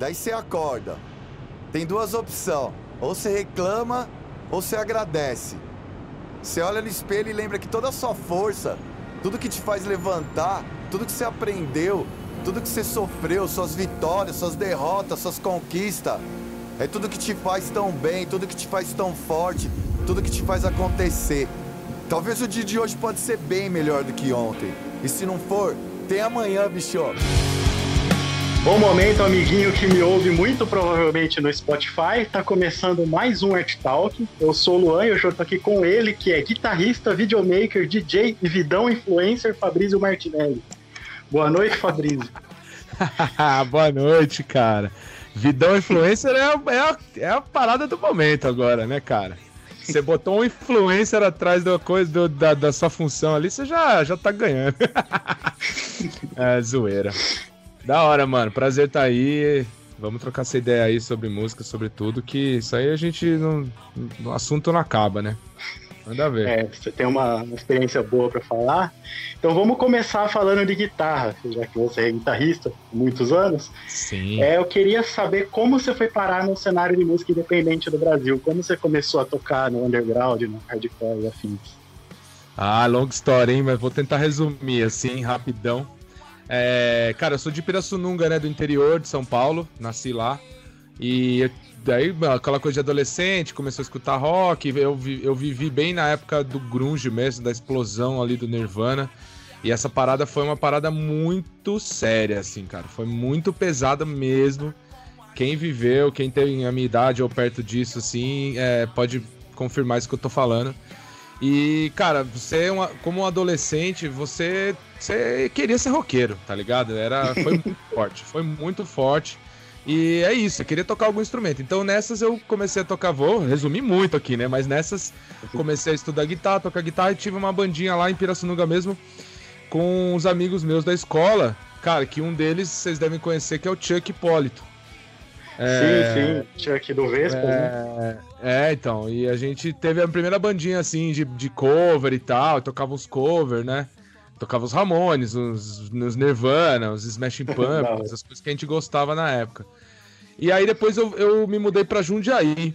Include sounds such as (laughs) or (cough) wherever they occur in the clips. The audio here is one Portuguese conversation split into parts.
Daí você acorda. Tem duas opções. Ou você reclama, ou você agradece. Você olha no espelho e lembra que toda a sua força, tudo que te faz levantar, tudo que você aprendeu, tudo que você sofreu, suas vitórias, suas derrotas, suas conquistas, é tudo que te faz tão bem, tudo que te faz tão forte, tudo que te faz acontecer. Talvez o dia de hoje pode ser bem melhor do que ontem. E se não for, tem amanhã, bicho. Bom momento, amiguinho que me ouve muito provavelmente no Spotify. Tá começando mais um Art Talk. Eu sou o Luan e hoje eu tô aqui com ele, que é guitarrista, videomaker, DJ e vidão influencer, Fabrício Martinelli. Boa noite, Fabrício. (laughs) Boa noite, cara. Vidão influencer é a, é, a, é a parada do momento agora, né, cara? Você botou um influencer atrás da coisa do, da, da sua função ali, você já, já tá ganhando. (laughs) é, zoeira. Da hora, mano. Prazer estar tá aí. Vamos trocar essa ideia aí sobre música, sobre tudo, que isso aí a gente não. O assunto não acaba, né? Manda ver. É, você tem uma, uma experiência boa para falar. Então vamos começar falando de guitarra, já que você é guitarrista há muitos anos. Sim. É, eu queria saber como você foi parar no cenário de música independente do Brasil. Como você começou a tocar no underground, no hardcore e afins? Ah, longa história, hein? Mas vou tentar resumir assim, rapidão. É, cara, eu sou de Pirassununga, né, do interior de São Paulo, nasci lá. E daí, aquela coisa de adolescente, começou a escutar rock. Eu, eu vivi bem na época do grunge mesmo, da explosão ali do Nirvana. E essa parada foi uma parada muito séria, assim, cara. Foi muito pesada mesmo. Quem viveu, quem tem a minha idade ou perto disso, assim, é, pode confirmar isso que eu tô falando. E, cara, você, é uma, como um adolescente, você, você queria ser roqueiro, tá ligado? Era, foi (laughs) muito forte, foi muito forte. E é isso, eu queria tocar algum instrumento. Então nessas eu comecei a tocar, vou resumir muito aqui, né? Mas nessas comecei a estudar guitarra, tocar guitarra e tive uma bandinha lá em Pirassununga mesmo com os amigos meus da escola. Cara, que um deles vocês devem conhecer, que é o Chuck Hipólito. É, sim, sim, Chuck do Vespa, é, né? É, então, e a gente teve a primeira bandinha assim de, de cover e tal, tocava uns cover, né? Tocava os Ramones, os, os Nirvana, os Smashing (laughs) Pumpkins, as coisas que a gente gostava na época. E aí depois eu, eu me mudei para Jundiaí.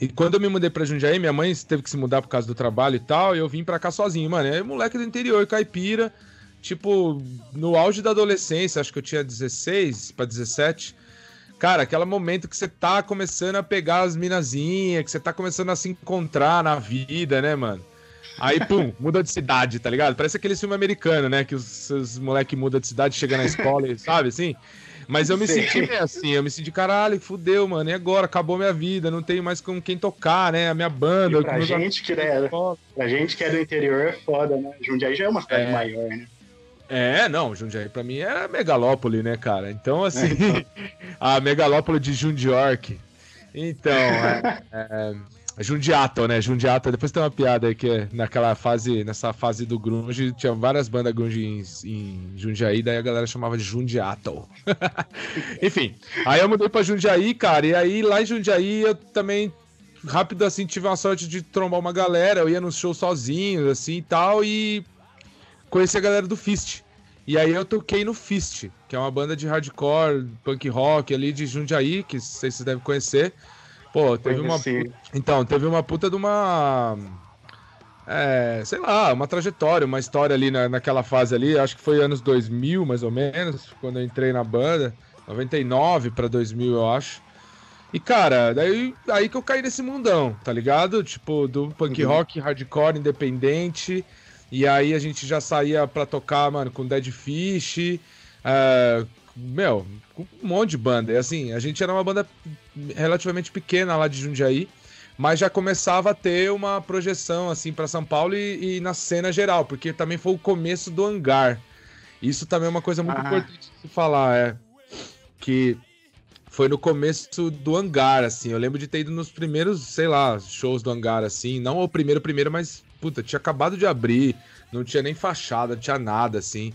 E quando eu me mudei pra Jundiaí, minha mãe teve que se mudar por causa do trabalho e tal, e eu vim pra cá sozinho, mano. É moleque do interior, caipira, tipo, no auge da adolescência, acho que eu tinha 16 para 17. Cara, aquele momento que você tá começando a pegar as minazinhas, que você tá começando a se encontrar na vida, né, mano? Aí, pum, (laughs) muda de cidade, tá ligado? Parece aquele filme americano, né? Que os, os moleques mudam de cidade, chegam na escola e (laughs) sabe assim? Mas eu me Sim. senti meio assim, eu me senti, caralho, fudeu, mano. E agora? Acabou minha vida, não tenho mais com quem tocar, né? A minha banda. E pra gente que é, pra gente que é do interior é foda, né? Jundiaí já é uma cidade é. maior, né? É, não, Jundiaí pra mim era megalópole, né, cara? Então, assim, é, então. (laughs) a megalópole de Jundiorque. Então, é, é, Jundiato, né? Jundiato. Depois tem uma piada aí que é naquela fase, nessa fase do grunge, tinha várias bandas grunge em, em Jundiaí, daí a galera chamava de Jundiato. (laughs) Enfim, aí eu mudei pra Jundiaí, cara, e aí lá em Jundiaí eu também rápido assim tive uma sorte de trombar uma galera, eu ia nos shows sozinho, assim e tal, e conheci a galera do Fist. E aí eu toquei no Fist, que é uma banda de hardcore, punk rock ali de Jundiaí, que vocês devem conhecer. Pô, teve uma. Então, teve uma puta de uma. É, sei lá, uma trajetória, uma história ali na, naquela fase ali. Acho que foi anos 2000, mais ou menos, quando eu entrei na banda. 99 para 2000, eu acho. E, cara, daí aí que eu caí nesse mundão, tá ligado? Tipo, do punk uhum. rock, hardcore, independente. E aí a gente já saía pra tocar, mano, com Dead Fish. Uh, meu, um monte de banda. E assim, a gente era uma banda relativamente pequena lá de Jundiaí, mas já começava a ter uma projeção assim para São Paulo e, e, na cena geral, porque também foi o começo do hangar. Isso também é uma coisa muito ah. importante de se falar, é que foi no começo do hangar, assim. Eu lembro de ter ido nos primeiros, sei lá, shows do hangar, assim. Não o primeiro, primeiro, mas, puta, tinha acabado de abrir, não tinha nem fachada, não tinha nada, assim.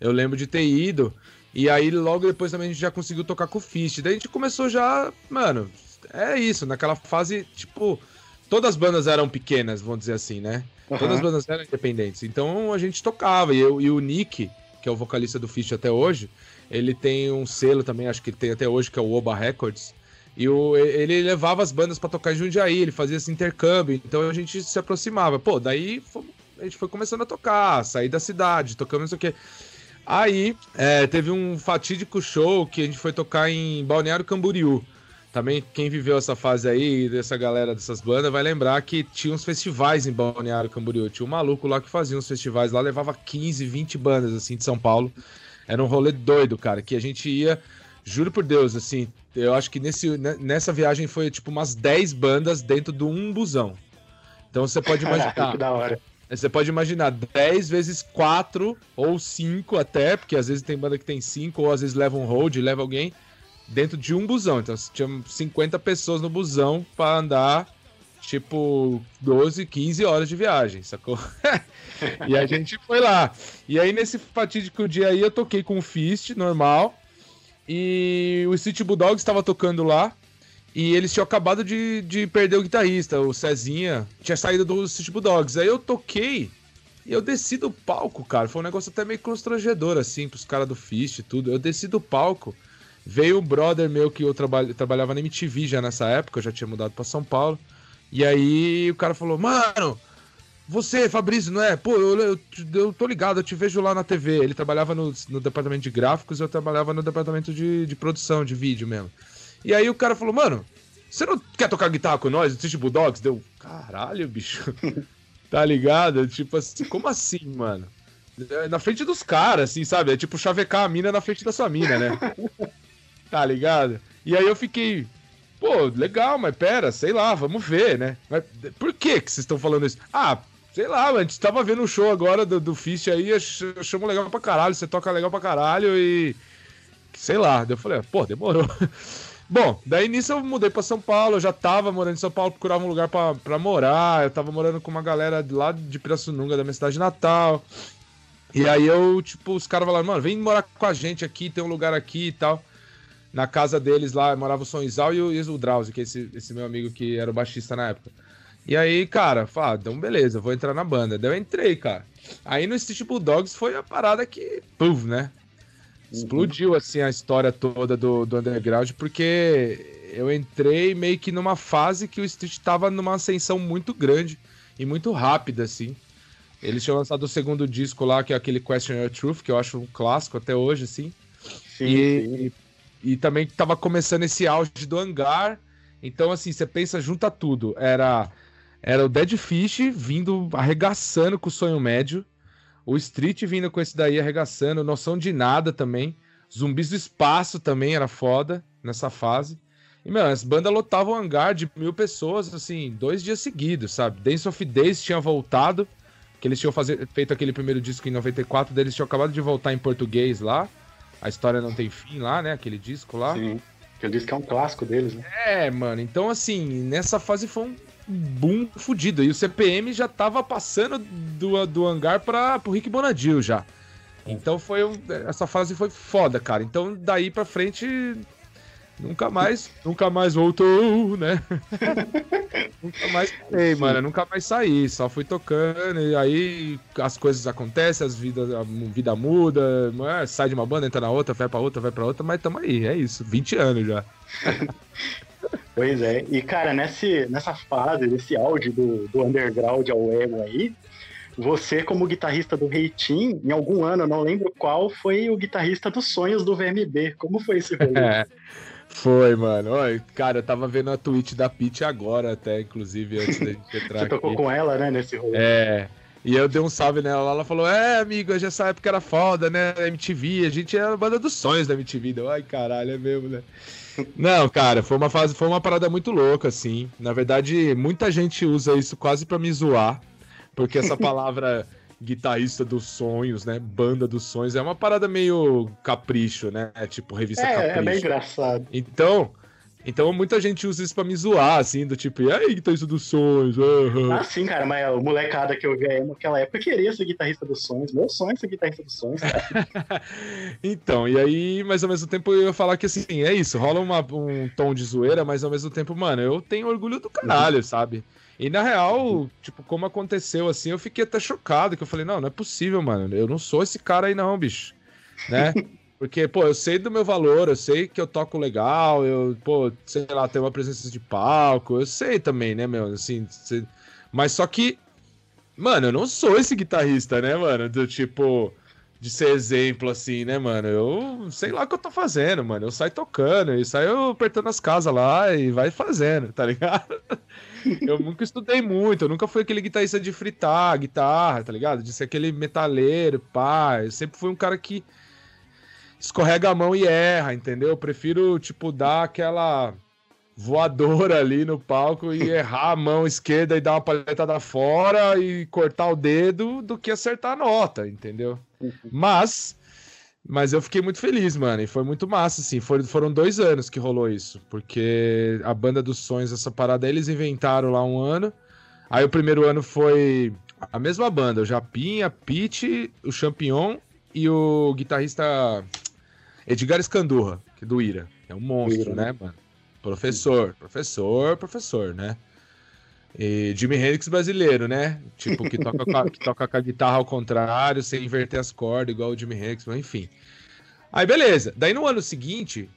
Eu lembro de ter ido. E aí, logo depois também a gente já conseguiu tocar com o Fist. Daí a gente começou já, mano, é isso, naquela fase, tipo, todas as bandas eram pequenas, vamos dizer assim, né? Uhum. Todas as bandas eram independentes. Então a gente tocava. E, eu, e o Nick, que é o vocalista do Fist até hoje, ele tem um selo também, acho que tem até hoje, que é o Oba Records. E o, ele levava as bandas para tocar em Jundiaí, ele fazia esse intercâmbio, então a gente se aproximava. Pô, daí a gente foi começando a tocar, sair da cidade, tocando não sei o quê. Aí é, teve um fatídico show que a gente foi tocar em Balneário Camboriú. Também quem viveu essa fase aí, dessa galera dessas bandas, vai lembrar que tinha uns festivais em Balneário Camboriú. Tinha um maluco lá que fazia uns festivais lá, levava 15, 20 bandas assim de São Paulo. Era um rolê doido, cara, que a gente ia, juro por Deus, assim, eu acho que nesse, nessa viagem foi tipo umas 10 bandas dentro de um busão. Então você pode (laughs) imaginar. que da hora. Você pode imaginar 10 vezes 4 ou 5 até, porque às vezes tem banda que tem 5, ou às vezes leva um hold, leva alguém dentro de um busão. Então tinha 50 pessoas no busão para andar tipo 12, 15 horas de viagem, sacou? (laughs) e a gente foi lá. E aí nesse fatídico dia aí eu toquei com o Fist, normal. E o City Bulldogs estava tocando lá. E eles tinham acabado de, de perder o guitarrista, o Cezinha. Tinha saído do City Bulldogs. Aí eu toquei e eu desci do palco, cara. Foi um negócio até meio constrangedor, assim, pros caras do Fist e tudo. Eu desci do palco. Veio um brother meu que eu traba trabalhava na MTV já nessa época, eu já tinha mudado para São Paulo. E aí o cara falou, mano, você, Fabrício, não é? Pô, eu, eu, eu, tô ligado, eu te vejo lá na TV. Ele trabalhava no, no departamento de gráficos, eu trabalhava no departamento de, de produção, de vídeo mesmo. E aí o cara falou, mano, você não quer tocar guitarra com nós? Assiste Bulldogs? Deu, caralho, bicho. (laughs) tá ligado? Tipo assim, como assim, mano? É, na frente dos caras, assim, sabe? É tipo chavecar a mina na frente da sua mina, né? (laughs) tá ligado? E aí eu fiquei, pô, legal, mas pera, sei lá, vamos ver, né? Mas por que que vocês estão falando isso? Ah, sei lá, a gente tava vendo um show agora do, do Fist aí, eu chamo legal pra caralho, você toca legal pra caralho e. Sei lá. Daí eu falei, pô, demorou. (laughs) Bom, daí nisso eu mudei pra São Paulo, eu já tava morando em São Paulo, procurava um lugar pra, pra morar, eu tava morando com uma galera lá de Pirassununga, da minha cidade natal. E aí eu, tipo, os caras falaram, mano, vem morar com a gente aqui, tem um lugar aqui e tal na casa deles lá, morava o Sonizal e o, e o Drauzio, que é esse, esse meu amigo que era o baixista na época. E aí, cara, fala, ah, então beleza, vou entrar na banda. Daí eu entrei, cara. Aí no Street Bulldogs foi a parada que, puf, né? Explodiu, assim, a história toda do, do underground, porque eu entrei meio que numa fase que o Street tava numa ascensão muito grande e muito rápida, assim. Eles tinham lançado o segundo disco lá, que é aquele Question Your Truth, que eu acho um clássico até hoje, assim. Sim, e. E também tava começando esse auge do hangar. Então, assim, você pensa, junta tudo. Era, era o Dead Fish vindo arregaçando com o sonho médio. O Street vindo com esse daí arregaçando. Noção de nada também. Zumbis do espaço também era foda nessa fase. E, meu, as bandas lotavam o hangar de mil pessoas, assim, dois dias seguidos, sabe? Dance of Days tinha voltado, que eles tinham fazer, feito aquele primeiro disco em 94, deles tinham acabado de voltar em português lá. A História Não Tem Fim lá, né? Aquele disco lá. Sim. Que eu disse que é um clássico deles, né? É, mano. Então, assim, nessa fase foi um boom fudido. E o CPM já tava passando do, do hangar para pro Rick Bonadil já. Então foi um, essa fase foi foda, cara. Então daí para frente Nunca mais, nunca mais voltou, né? (laughs) nunca mais parei, mano. Nunca mais saí. Só fui tocando e aí as coisas acontecem, as vidas, a vida muda, é? sai de uma banda, entra na outra, vai pra outra, vai pra outra, mas tamo aí, é isso. 20 anos já. (laughs) pois é. E, cara, nesse, nessa fase, nesse áudio do, do underground ao ego aí, você, como guitarrista do Reitinho, em algum ano, não lembro qual, foi o guitarrista dos sonhos do VMB. Como foi esse rolê? É. (laughs) Foi, mano. Oi, cara, eu tava vendo a tweet da Pete agora, até, inclusive, antes da gente (laughs) entrar. Você aqui. tocou com ela, né, nesse rolê? É. E eu dei um salve nela ela falou: É, amigo, essa época era foda, né? MTV, a gente era a banda dos sonhos da MTV. Deu, Ai, caralho, é mesmo, né? (laughs) Não, cara, foi uma fase, foi uma parada muito louca, assim. Na verdade, muita gente usa isso quase pra me zoar, porque essa (laughs) palavra guitarrista dos sonhos, né? Banda dos sonhos. É uma parada meio capricho, né? É tipo revista é, capricho. É bem engraçado. Então, então muita gente usa isso pra me zoar, assim, do tipo, e aí, guitarrista dos sonhos? Uhum. Ah, sim, cara, mas o molecada que eu vi naquela época queria ser guitarrista dos sonhos. Meu sonho é ser guitarrista dos sonhos, cara. (laughs) então, e aí, mas ao mesmo tempo eu ia falar que assim, é isso, rola uma, um tom de zoeira, mas ao mesmo tempo, mano, eu tenho orgulho do caralho, uhum. sabe? E na real, tipo, como aconteceu assim, eu fiquei até chocado, que eu falei, não, não é possível, mano. Eu não sou esse cara aí não, bicho. Né? (laughs) Porque, pô, eu sei do meu valor, eu sei que eu toco legal, eu, pô, sei lá, tenho uma presença de palco, eu sei também, né, meu, assim, mas só que, mano, eu não sou esse guitarrista, né, mano, do tipo, de ser exemplo, assim, né, mano, eu sei lá o que eu tô fazendo, mano, eu saio tocando, e saio apertando as casas lá e vai fazendo, tá ligado? eu nunca estudei muito, eu nunca fui aquele guitarrista de fritar guitarra, tá ligado? De ser aquele metaleiro, pá, eu sempre fui um cara que escorrega a mão e erra, entendeu? Eu prefiro, tipo, dar aquela voadora ali no palco e (laughs) errar a mão esquerda e dar uma palhetada fora e cortar o dedo do que acertar a nota, entendeu? Mas, mas eu fiquei muito feliz, mano, e foi muito massa, assim. Foi, foram dois anos que rolou isso, porque a Banda dos Sonhos, essa parada, eles inventaram lá um ano. Aí o primeiro ano foi a mesma banda, o Japinha, Pete, o Champignon e o guitarrista Edgar Escandurra, que é do Ira. É um monstro, Ira, né, mano? Professor, professor, professor, né? E Jimi Hendrix brasileiro, né? Tipo, que toca, com a, que toca com a guitarra ao contrário, sem inverter as cordas, igual o Jimi Hendrix, mas enfim. Aí, beleza. Daí no ano seguinte,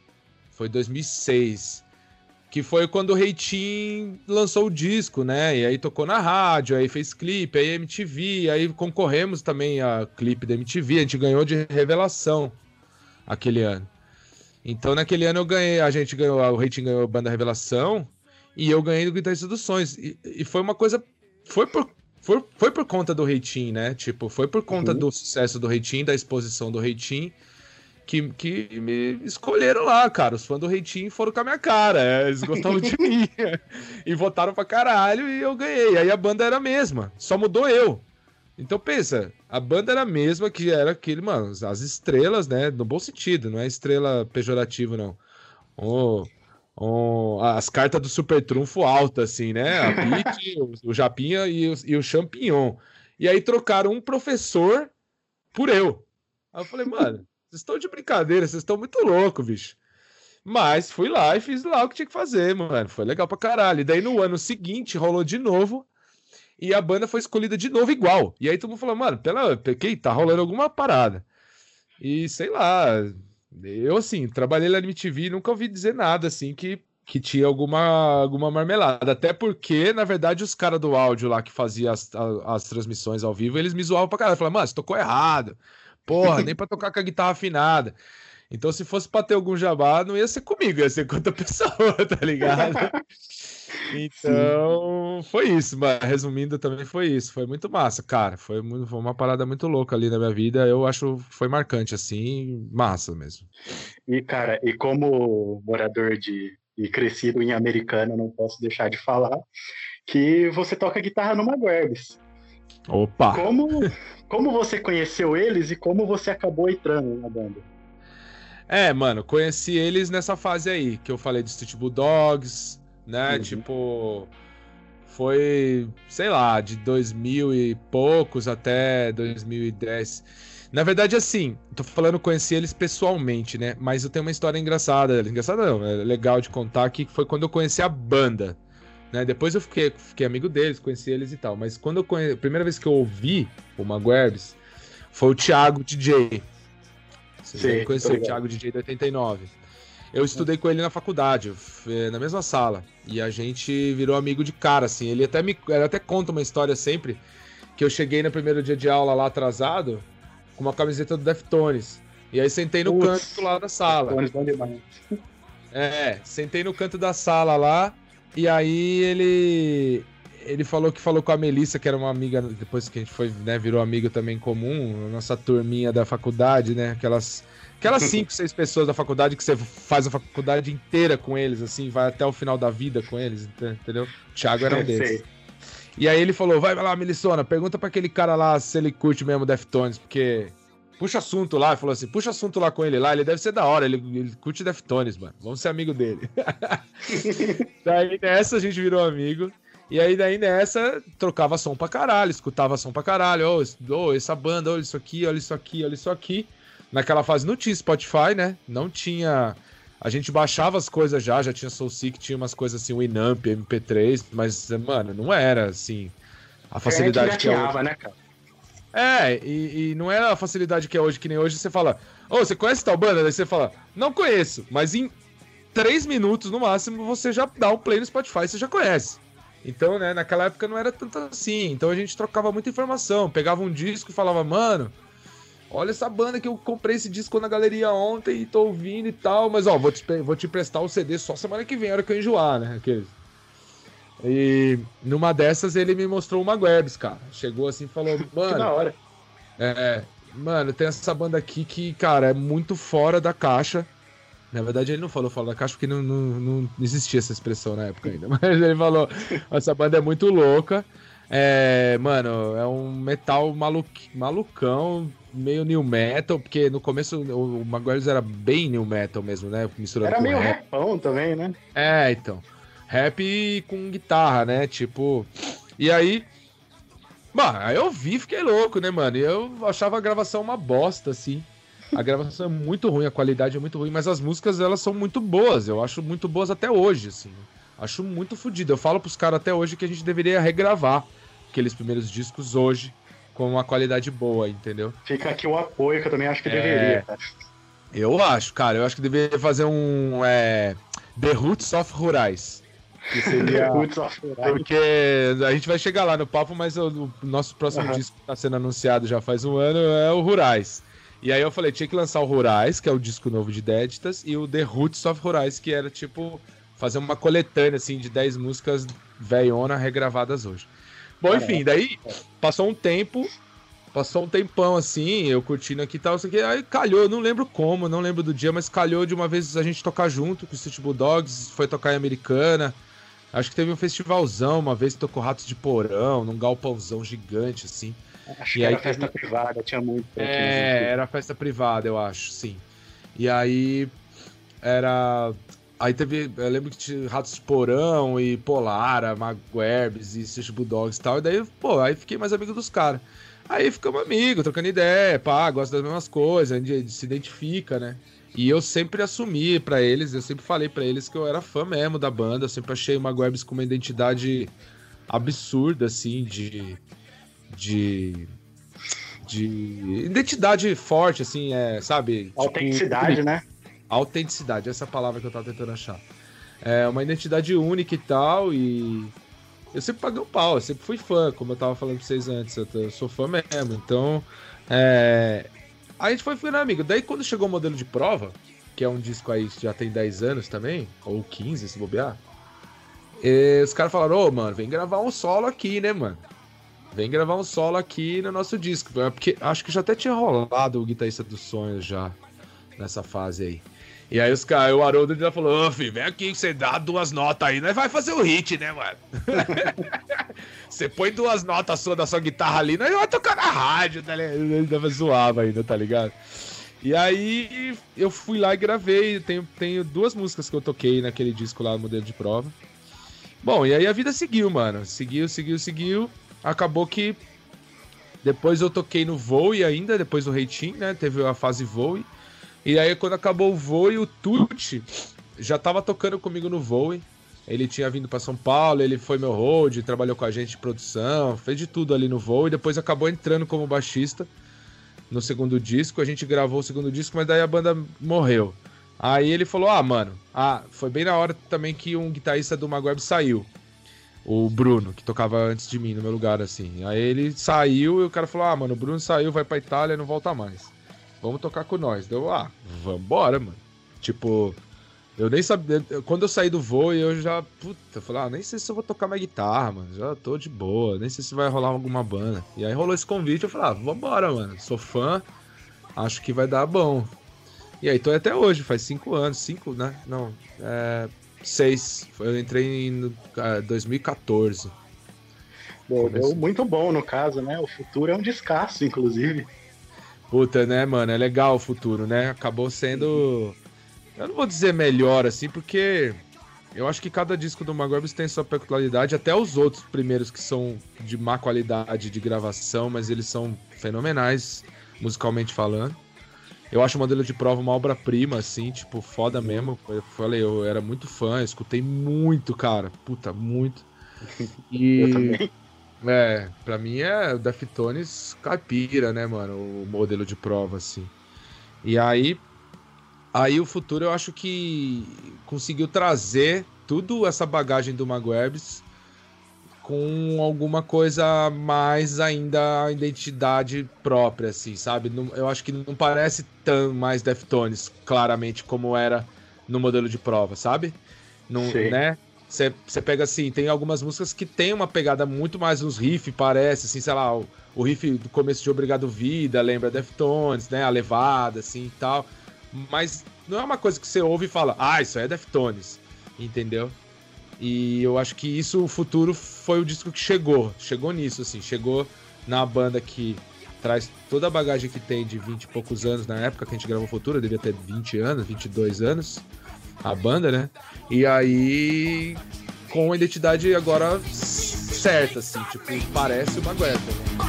foi 2006, que foi quando o Reitinho lançou o disco, né? E aí tocou na rádio, aí fez clipe, aí MTV, aí concorremos também a clipe da MTV, a gente ganhou de revelação aquele ano. Então naquele ano eu ganhei, a gente ganhou, o rating ganhou a banda Revelação e eu ganhei do Guitarrista dos Sonhos. E, e, foi uma coisa. Foi por, foi, foi por conta do rating, né? Tipo, foi por conta uhum. do sucesso do rating, da exposição do rating. Que, que me escolheram lá, cara. Os fãs do Reitinho foram com a minha cara. É, eles gostavam de (laughs) mim. e votaram pra caralho e eu ganhei. Aí a banda era a mesma. Só mudou eu. Então pensa, a banda era a mesma que era aquele, mano, as estrelas, né? No bom sentido, não é estrela pejorativo, não. Oh, oh, as cartas do Super Trunfo alta, assim, né? A Pete, (laughs) o, o, Japinha e o, e o Champignon. E aí trocaram um professor por eu. Aí eu falei, (laughs) mano, vocês estão de brincadeira, vocês estão muito loucos, bicho. Mas fui lá e fiz lá o que tinha que fazer, mano. Foi legal pra caralho. E daí no ano seguinte rolou de novo e a banda foi escolhida de novo igual. E aí todo mundo falou, mano, pela, que tá rolando alguma parada. E sei lá, eu assim, trabalhei na MTV e nunca ouvi dizer nada assim que, que tinha alguma, alguma marmelada. Até porque, na verdade, os caras do áudio lá que faziam as, as, transmissões ao vivo, eles me zoavam pra caralho. Falaram, mano, você tocou errado. Porra, nem pra tocar com a guitarra afinada. Então, se fosse pra ter algum jabá, não ia ser comigo, ia ser com outra (laughs) pessoa, tá ligado? (laughs) Então, Sim. foi isso, mas resumindo também foi isso. Foi muito massa, cara. Foi, muito, foi uma parada muito louca ali na minha vida. Eu acho que foi marcante, assim, massa mesmo. E, cara, e como morador de e crescido em americana, não posso deixar de falar que você toca guitarra no Maguerbes. Opa! Como, como você conheceu eles e como você acabou entrando na banda? É, mano, conheci eles nessa fase aí, que eu falei de Street Bulldogs, né? Uhum. Tipo, foi, sei lá, de 2000 e poucos até 2010. Na verdade, assim, tô falando, conheci eles pessoalmente, né? Mas eu tenho uma história engraçada. Engraçada não, é legal de contar que foi quando eu conheci a banda. Né? Depois eu fiquei, fiquei amigo deles, conheci eles e tal. Mas quando eu conheci, a primeira vez que eu ouvi o Maguerbes foi o Thiago DJ. Você conheceu o Thiago DJ de 89. Eu estudei com ele na faculdade, na mesma sala. E a gente virou amigo de cara, assim. Ele até me ele até conta uma história sempre que eu cheguei no primeiro dia de aula lá atrasado com uma camiseta do Deftones. E aí sentei no canto lá da sala. É, sentei no canto da sala lá. E aí ele ele falou que falou com a Melissa, que era uma amiga, depois que a gente foi, né, virou amigo também comum, nossa turminha da faculdade, né, aquelas Aquelas (laughs) cinco, seis pessoas da faculdade que você faz a faculdade inteira com eles, assim, vai até o final da vida com eles, entendeu? O Thiago era um (laughs) deles. E aí ele falou: vai lá, Melissona, pergunta pra aquele cara lá se ele curte mesmo Deftones, porque. Puxa assunto lá, falou assim: puxa assunto lá com ele lá, ele deve ser da hora, ele, ele curte Deftones, mano. Vamos ser amigo dele. (laughs) daí nessa a gente virou amigo. E aí, daí nessa, trocava som pra caralho, escutava som pra caralho. Ô, oh, oh, essa banda, olha isso aqui, olha isso aqui, olha isso aqui naquela fase não tinha Spotify, né? Não tinha. A gente baixava as coisas já, já tinha SoulSeek, tinha umas coisas assim, Winamp, MP3, mas, mano, não era assim. A facilidade que é hoje. né, cara? É, e, e, não era a facilidade que é hoje, que nem hoje você fala, Ô, você conhece tal banda? Daí você fala, não conheço, mas em três minutos no máximo você já dá um play no Spotify, você já conhece. Então, né, naquela época não era tanto assim. Então a gente trocava muita informação. Pegava um disco e falava, mano, olha essa banda que eu comprei esse disco na galeria ontem e tô ouvindo e tal. Mas, ó, vou te, vou te emprestar o CD só semana que vem, a hora que eu enjoar, né? Aqueles. E numa dessas ele me mostrou uma Guebs, cara. Chegou assim e falou, (laughs) mano. da hora. É, mano, tem essa banda aqui que, cara, é muito fora da caixa. Na verdade, ele não falou fora da caixa porque não, não, não existia essa expressão na época ainda. (laughs) Mas ele falou: essa banda é muito louca. É, mano, é um metal maluc, malucão, meio new metal, porque no começo o Maguires era bem new metal mesmo, né? Misturando era meio rap. rapão também, né? É, então. Rap com guitarra, né? Tipo. E aí. Bah, aí eu vi fiquei louco, né, mano? E eu achava a gravação uma bosta, assim. (laughs) A gravação é muito ruim, a qualidade é muito ruim, mas as músicas elas são muito boas. Eu acho muito boas até hoje, assim. Acho muito fodido. Eu falo pros caras até hoje que a gente deveria regravar aqueles primeiros discos hoje com uma qualidade boa, entendeu? Fica aqui o apoio que eu também acho que é... deveria, cara. Eu acho, cara. Eu acho que deveria fazer um é... The Roots of Rurais. Que (laughs) seria... Porque a gente vai chegar lá no papo, mas o, nosso próximo uhum. disco que está sendo anunciado já faz um ano é o Rurais. E aí eu falei, tinha que lançar o Rurais, que é o disco novo de Déditas, e o The Roots of Rurais, que era tipo fazer uma coletânea assim de 10 músicas velhona regravadas hoje. Bom, enfim, daí passou um tempo, passou um tempão assim, eu curtindo aqui e tal, que aí calhou, não lembro como, não lembro do dia, mas calhou de uma vez a gente tocar junto com o Street Bulldogs, foi tocar em Americana. Acho que teve um festivalzão, uma vez tocou Ratos de Porão, num galpãozão gigante assim. Acho e que aí era festa privada, tinha muito. É, era festa privada, eu acho, sim. E aí era. Aí teve. Eu lembro que tinha Ratos de Porão e Polara, Maguerbes e Six Bulldogs e tal. E daí, pô, aí fiquei mais amigo dos caras. Aí ficamos amigos, trocando ideia, pá, gosta das mesmas coisas, a gente se identifica, né? E eu sempre assumi para eles, eu sempre falei para eles que eu era fã mesmo da banda, eu sempre achei o Maguerbes com uma identidade absurda, assim, de de de identidade forte, assim, é, sabe? Tipo, autenticidade, tipo, né? Autenticidade, essa é palavra que eu tava tentando achar. É uma identidade única e tal, e eu sempre paguei o um pau, eu sempre fui fã, como eu tava falando pra vocês antes, eu, sou fã mesmo, então. É... A gente foi ficando amigo. Daí quando chegou o modelo de prova, que é um disco aí que já tem 10 anos também, ou 15 se bobear, os caras falaram, ô, oh, mano, vem gravar um solo aqui, né, mano? Vem gravar um solo aqui no nosso disco. Porque acho que já até tinha rolado o Guitarrista dos Sonhos já nessa fase aí. E aí os caras, o Haroldo já falou, filho, vem aqui que você dá duas notas aí, nós vai fazer o hit, né, mano? (laughs) você põe duas notas sua da sua guitarra ali, nós vai tocar na rádio, tá ligado? Zoava ainda, tá ligado? E aí eu fui lá e gravei, tenho, tenho duas músicas que eu toquei naquele disco lá, modelo de prova. Bom, e aí a vida seguiu, mano. Seguiu, seguiu, seguiu acabou que depois eu toquei no Voe ainda, depois do Reitin, né? Teve a fase Voe. E aí quando acabou o Voe, o Tuti já tava tocando comigo no Voe. Ele tinha vindo para São Paulo, ele foi meu hold, trabalhou com a gente de produção, fez de tudo ali no Voe, e depois acabou entrando como baixista no segundo disco. A gente gravou o segundo disco, mas daí a banda morreu. Aí ele falou: "Ah, mano, ah, foi bem na hora também que um guitarrista do Magueb saiu o Bruno, que tocava antes de mim no meu lugar, assim. Aí ele saiu e o cara falou: Ah, mano, o Bruno saiu, vai pra Itália não volta mais. Vamos tocar com nós. Deu, ah, vambora, mano. Tipo, eu nem sabia. Quando eu saí do voo, eu já. Puta, falei, ah, nem sei se eu vou tocar minha guitarra, mano. Já tô de boa, nem sei se vai rolar alguma banda. E aí rolou esse convite, eu falei, ah, vambora, mano. Sou fã, acho que vai dar bom. E aí tô até hoje, faz cinco anos, cinco, né? Não, é, Seis. Eu entrei em uh, 2014. Bom, deu muito bom no caso, né? O futuro é um descasso, inclusive. Puta, né, mano? É legal o futuro, né? Acabou sendo. Eu não vou dizer melhor assim, porque eu acho que cada disco do Magorbis tem sua peculiaridade, até os outros primeiros que são de má qualidade de gravação, mas eles são fenomenais, musicalmente falando. Eu acho o modelo de prova uma obra-prima, assim, tipo, foda mesmo. Eu falei, eu era muito fã, escutei muito, cara. Puta, muito. (laughs) E. Eu também. É, pra mim é o Deftones caipira, né, mano? O modelo de prova, assim. E aí, aí o futuro eu acho que conseguiu trazer tudo essa bagagem do Magwebs com alguma coisa mais ainda a identidade própria, assim, sabe? Não, eu acho que não parece tão mais Deftones, claramente, como era no modelo de prova, sabe? Não, né? Você pega assim, tem algumas músicas que tem uma pegada muito mais nos riffs, parece, assim, sei lá, o, o riff do começo de Obrigado Vida, lembra Deftones, né? A levada, assim e tal. Mas não é uma coisa que você ouve e fala, ah, isso é Deftones, entendeu? E eu acho que isso, o futuro, foi o disco que chegou. Chegou nisso, assim. Chegou na banda que traz toda a bagagem que tem de 20 e poucos anos na época que a gente gravou Futuro, devia ter 20 anos, 22 anos, a banda, né? E aí, com a identidade agora certa, assim, tipo, parece uma guerra. Né?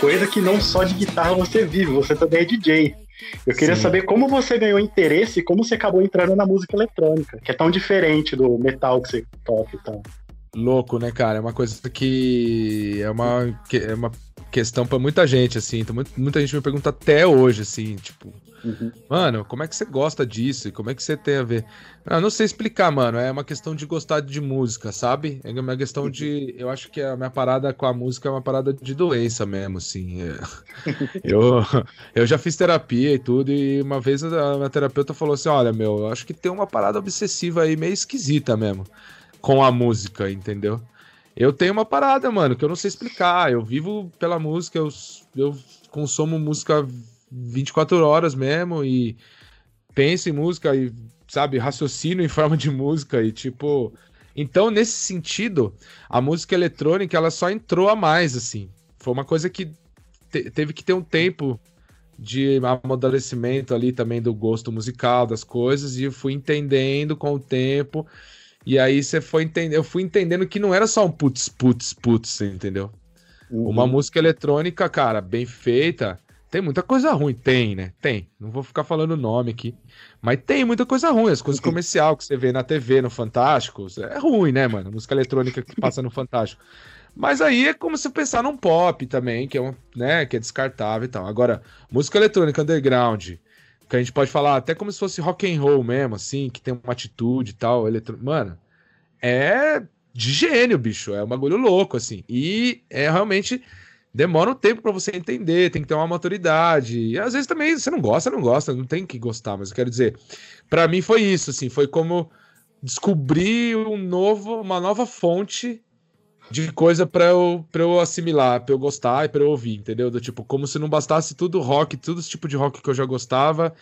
Coisa que não só de guitarra você vive, você também é DJ. Eu queria Sim. saber como você ganhou interesse e como você acabou entrando na música eletrônica, que é tão diferente do metal que você toca e tal. Louco, né, cara? É uma coisa que é uma, é uma questão para muita gente, assim. Então, muita gente me pergunta até hoje, assim, tipo, Uhum. Mano, como é que você gosta disso? E como é que você tem a ver? Eu ah, não sei explicar, mano. É uma questão de gostar de música, sabe? É uma questão uhum. de. Eu acho que a minha parada com a música é uma parada de doença mesmo, assim. É... (laughs) eu, eu já fiz terapia e tudo, e uma vez a minha terapeuta falou assim: olha, meu, eu acho que tem uma parada obsessiva aí meio esquisita mesmo com a música, entendeu? Eu tenho uma parada, mano, que eu não sei explicar. Eu vivo pela música, eu, eu consumo música 24 horas mesmo e penso em música e, sabe, raciocínio em forma de música e tipo. Então, nesse sentido, a música eletrônica ela só entrou a mais, assim. Foi uma coisa que te teve que ter um tempo de amadurecimento ali também do gosto musical das coisas e fui entendendo com o tempo. E aí você foi entendendo, eu fui entendendo que não era só um putz, putz, putz, entendeu? Uhum. Uma música eletrônica, cara, bem feita, tem muita coisa ruim, tem, né? Tem. Não vou ficar falando nome aqui. Mas tem muita coisa ruim. As coisas (laughs) comercial que você vê na TV, no Fantástico, é ruim, né, mano? Música eletrônica que passa no Fantástico. Mas aí é como se pensar num pop também, que é, um, né, que é descartável e tal. Agora, música eletrônica underground, que a gente pode falar até como se fosse rock and roll mesmo, assim, que tem uma atitude e tal. Eletro... Mano, é de gênio, bicho. É um bagulho louco, assim. E é realmente demora um tempo para você entender, tem que ter uma maturidade. E às vezes também você não gosta, não gosta, não tem que gostar, mas eu quero dizer, para mim foi isso, assim, foi como descobrir um novo, uma nova fonte de coisa para eu, pra eu assimilar, para eu gostar e para eu ouvir, entendeu? Do tipo, como se não bastasse tudo rock, tudo esse tipo de rock que eu já gostava.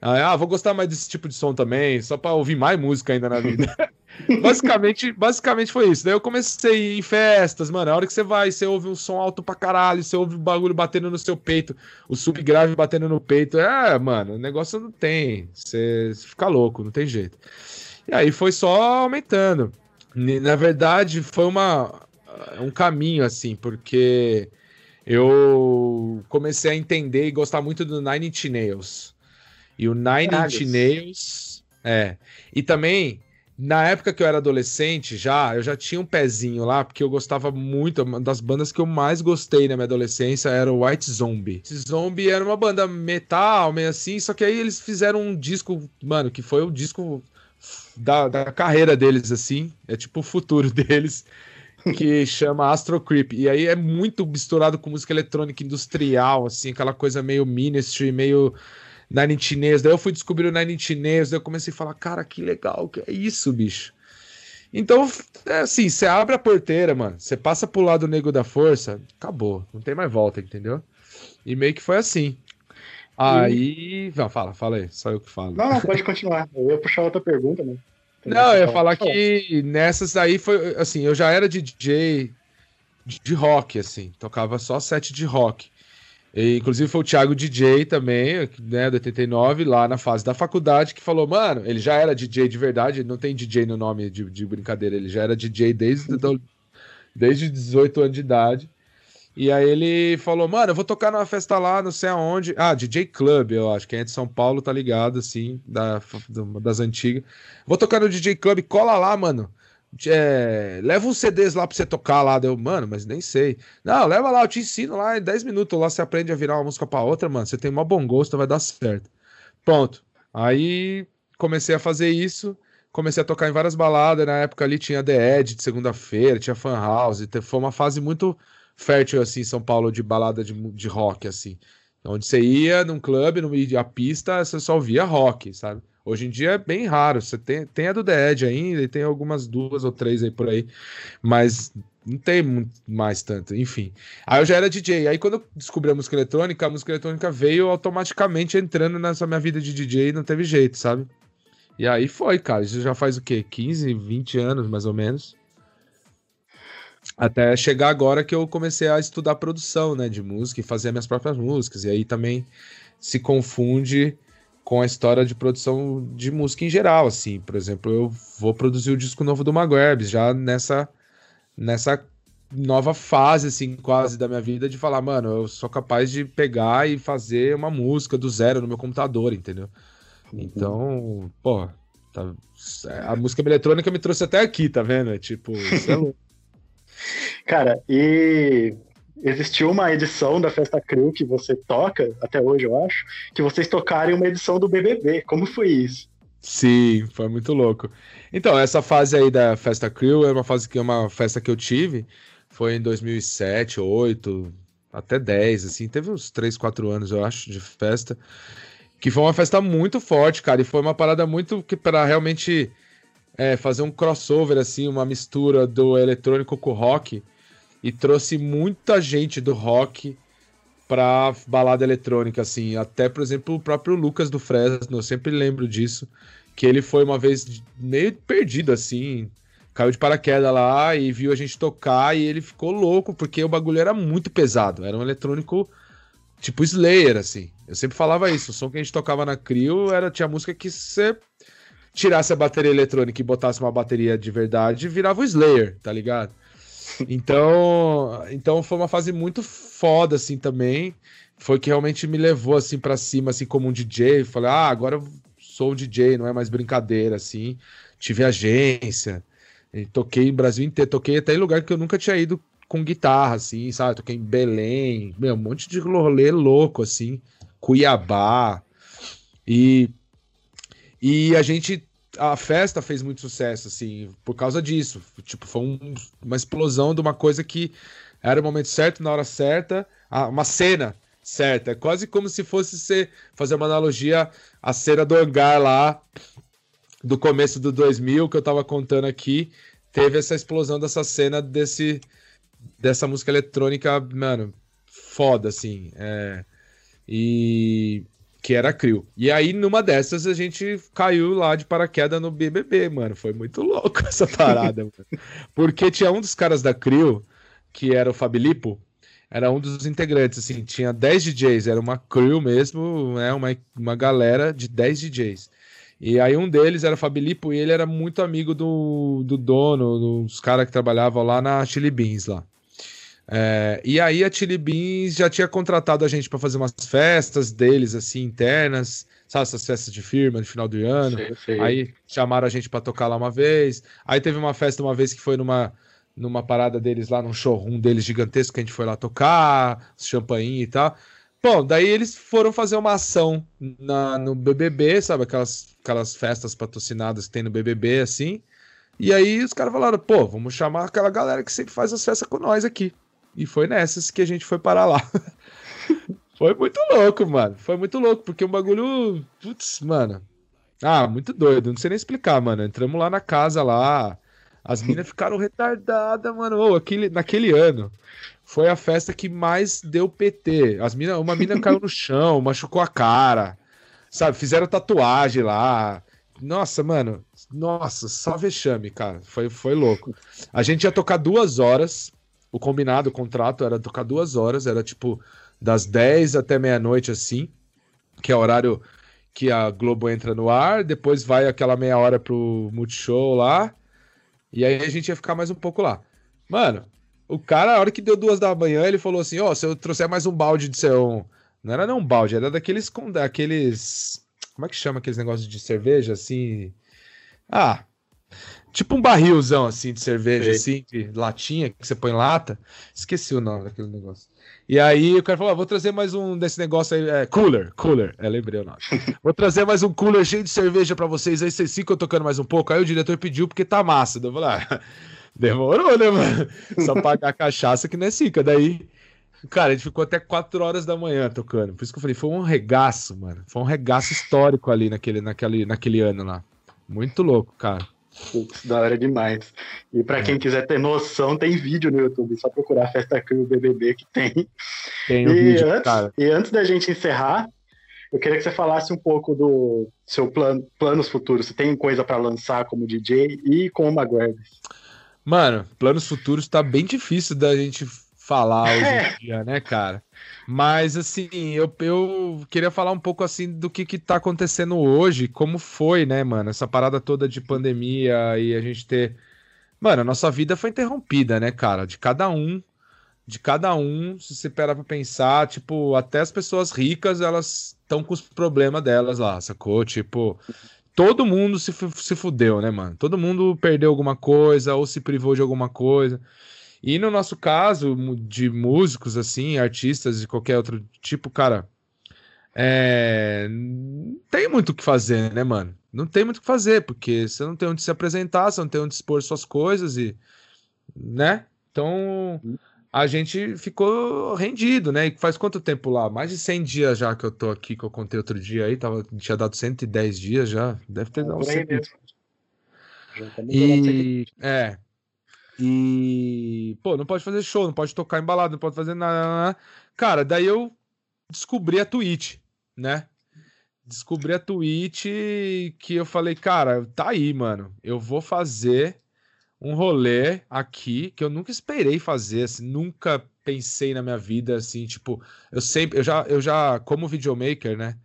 Ah, vou gostar mais desse tipo de som também, só para ouvir mais música ainda na vida. (laughs) basicamente, basicamente foi isso. Daí eu comecei em festas, mano. A hora que você vai, você ouve um som alto pra caralho, você ouve o bagulho batendo no seu peito, o subgrave batendo no peito. É, mano, o negócio não tem. Você fica louco, não tem jeito. E aí foi só aumentando. Na verdade, foi uma, um caminho, assim, porque eu comecei a entender e gostar muito do Nine Inch Nails. E o Nine Inch Nails. É. E também na época que eu era adolescente, já, eu já tinha um pezinho lá, porque eu gostava muito, uma das bandas que eu mais gostei na minha adolescência era o White Zombie. White Zombie era uma banda metal, meio assim, só que aí eles fizeram um disco, mano, que foi o disco da, da carreira deles, assim, é tipo o futuro (laughs) deles, que chama Astro Creep. E aí é muito misturado com música eletrônica industrial, assim, aquela coisa meio ministry, meio Nine Inch Nails. Daí eu fui descobrir o Nine Inch Nails, daí eu comecei a falar, cara, que legal, que é isso, bicho. Então, é assim, você abre a porteira, mano, você passa pro lado negro da força, acabou, não tem mais volta, entendeu? E meio que foi assim. Aí. Não, fala, fala aí, só eu que falo. Não, não, pode (laughs) continuar. Eu ia puxar outra pergunta, né? Não, eu ia falar que nessas aí foi. Assim, eu já era DJ de rock, assim, tocava só set de rock. E, inclusive foi o Thiago DJ também, né, do 89, lá na fase da faculdade, que falou, mano, ele já era DJ de verdade, não tem DJ no nome de, de brincadeira, ele já era DJ desde, do, desde 18 anos de idade. E aí ele falou, mano, eu vou tocar numa festa lá, não sei aonde. Ah, DJ Club, eu acho, quem é de São Paulo tá ligado, assim, da, das antigas. Vou tocar no DJ Club, cola lá, mano. É, leva uns CDs lá pra você tocar lá. Deu, mano, mas nem sei. Não, leva lá, eu te ensino lá em 10 minutos. Lá você aprende a virar uma música pra outra, mano. Você tem um bom gosto, vai dar certo. Pronto. Aí comecei a fazer isso. Comecei a tocar em várias baladas. Na época ali tinha The Edge de segunda-feira, tinha Fan House. Foi uma fase muito fértil, assim, São Paulo, de balada de, de rock, assim. Onde você ia num clube, no a pista, você só ouvia rock, sabe? Hoje em dia é bem raro. Você tem, tem a do Edge ainda, e tem algumas duas ou três aí por aí, mas não tem mais tanto, enfim. Aí eu já era DJ. Aí quando eu descobri a música eletrônica, a música eletrônica veio automaticamente entrando nessa minha vida de DJ e não teve jeito, sabe? E aí foi, cara. Isso já faz o quê? 15, 20 anos, mais ou menos. Até chegar agora que eu comecei a estudar produção, né, de música e fazer minhas próprias músicas. E aí também se confunde com a história de produção de música em geral, assim. Por exemplo, eu vou produzir o disco novo do Maguebs, já nessa nessa nova fase, assim, quase da minha vida, de falar, mano, eu sou capaz de pegar e fazer uma música do zero no meu computador, entendeu? Então, pô, tá, a música eletrônica me trouxe até aqui, tá vendo? É tipo, isso é louco. (laughs) Cara, e existiu uma edição da Festa Crew que você toca, até hoje eu acho, que vocês tocaram uma edição do BBB. Como foi isso? Sim, foi muito louco. Então, essa fase aí da Festa Crew é uma fase que é uma festa que eu tive, foi em 2007, 2008, até 10, assim, teve uns 3, 4 anos, eu acho, de festa, que foi uma festa muito forte, cara, e foi uma parada muito que para realmente é, fazer um crossover, assim, uma mistura do eletrônico com o rock, e trouxe muita gente do rock pra balada eletrônica, assim. Até, por exemplo, o próprio Lucas do Fresno, eu sempre lembro disso, que ele foi uma vez meio perdido, assim, caiu de paraquedas lá e viu a gente tocar e ele ficou louco, porque o bagulho era muito pesado, era um eletrônico tipo Slayer, assim. Eu sempre falava isso, o som que a gente tocava na Crio era, tinha música que você tirasse a bateria eletrônica e botasse uma bateria de verdade, virava o Slayer, tá ligado? Então, então foi uma fase muito foda assim também. Foi que realmente me levou assim para cima assim como um DJ, falei: "Ah, agora eu sou um DJ, não é mais brincadeira assim". Tive agência, toquei em Brasil inteiro, toquei até em lugar que eu nunca tinha ido com guitarra assim, sabe? Toquei em Belém, meu, um monte de rolê louco assim, Cuiabá. E e a gente a festa fez muito sucesso, assim, por causa disso. Tipo, foi um, uma explosão de uma coisa que era o momento certo, na hora certa, uma cena certa. É quase como se fosse ser, fazer uma analogia à cena do hangar lá, do começo do 2000, que eu tava contando aqui. Teve essa explosão dessa cena desse, dessa música eletrônica, mano, foda, assim. É, e que era a Crio. E aí, numa dessas, a gente caiu lá de paraquedas no BBB, mano. Foi muito louco (laughs) essa parada. Porque tinha um dos caras da Crio, que era o Fabilipo, era um dos integrantes, assim, tinha 10 DJs, era uma crew mesmo, né, uma, uma galera de 10 DJs. E aí um deles era o Fabilipo e ele era muito amigo do, do dono, dos caras que trabalhavam lá na Chili Beans lá. É, e aí a Chili Beans já tinha contratado a gente para fazer umas festas deles, assim, internas, sabe, essas festas de firma de final do ano. Sei, sei. Aí chamaram a gente para tocar lá uma vez. Aí teve uma festa uma vez que foi numa, numa parada deles lá, num showroom deles gigantesco, que a gente foi lá tocar, champanhe e tal. Bom, daí eles foram fazer uma ação na, no BBB, sabe, aquelas, aquelas festas patrocinadas que tem no BBB, assim. E aí os caras falaram, pô, vamos chamar aquela galera que sempre faz as festas com nós aqui. E foi nessas que a gente foi parar lá. (laughs) foi muito louco, mano. Foi muito louco, porque o bagulho. Putz, mano. Ah, muito doido. Não sei nem explicar, mano. Entramos lá na casa lá. As minas ficaram retardadas, mano. Oh, aquele, naquele ano foi a festa que mais deu PT. As mina, uma mina (laughs) caiu no chão, machucou a cara. Sabe, fizeram tatuagem lá. Nossa, mano. Nossa, só vexame, cara. Foi, foi louco. A gente ia tocar duas horas o combinado, o contrato era tocar duas horas, era tipo das 10 até meia-noite, assim, que é o horário que a Globo entra no ar, depois vai aquela meia hora pro Multishow lá, e aí a gente ia ficar mais um pouco lá. Mano, o cara, a hora que deu duas da manhã, ele falou assim: Ó, oh, se eu trouxer mais um balde de seu. Não era não um balde, era daqueles. daqueles como é que chama aqueles negócios de cerveja assim? Ah, tipo um barrilzão assim de cerveja, assim, de latinha, que você põe lata. Esqueci o nome daquele negócio. E aí o cara falou: ah, vou trazer mais um desse negócio aí. É, cooler, cooler. É, lembrei o nome. (laughs) vou trazer mais um cooler cheio de cerveja para vocês. Aí vocês ficam tocando mais um pouco. Aí o diretor pediu porque tá massa. Eu falei, ah, (laughs) demorou, né, mano? Só pagar a cachaça que não é cica. Daí. Cara, a gente ficou até 4 horas da manhã tocando. Por isso que eu falei, foi um regaço, mano. Foi um regaço histórico ali naquele, naquele, naquele ano lá. Muito louco, cara. Putz, da hora demais. E para quem quiser ter noção, tem vídeo no YouTube, só procurar Festa Crew BBB que tem. Tem o e vídeo, antes, cara. E antes da gente encerrar, eu queria que você falasse um pouco do seu plano, planos futuros. Você tem coisa para lançar como DJ e como Maguires? Mano, planos futuros tá bem difícil da gente falar hoje em é. dia, né, cara? Mas, assim, eu, eu queria falar um pouco, assim, do que que tá acontecendo hoje, como foi, né, mano? Essa parada toda de pandemia e a gente ter... Mano, a nossa vida foi interrompida, né, cara? De cada um, de cada um, se você parar pra pensar, tipo, até as pessoas ricas, elas estão com os problemas delas lá, sacou? Tipo, todo mundo se, se fudeu, né, mano? Todo mundo perdeu alguma coisa ou se privou de alguma coisa. E no nosso caso, de músicos, assim, artistas de qualquer outro tipo, cara, é... não tem muito o que fazer, né, mano? Não tem muito o que fazer, porque você não tem onde se apresentar, você não tem onde expor suas coisas e. né? Então. A gente ficou rendido, né? E faz quanto tempo lá? Mais de 100 dias já que eu tô aqui, que eu contei outro dia aí, tava, tinha dado 110 dias já. Deve ter dado uns 100. E, é, e, pô, não pode fazer show, não pode tocar embalado, não pode fazer nada. Cara, daí eu descobri a Twitch, né? Descobri a Twitch que eu falei, cara, tá aí, mano. Eu vou fazer um rolê aqui que eu nunca esperei fazer, assim, nunca pensei na minha vida assim, tipo, eu sempre, eu já, eu já como videomaker, né?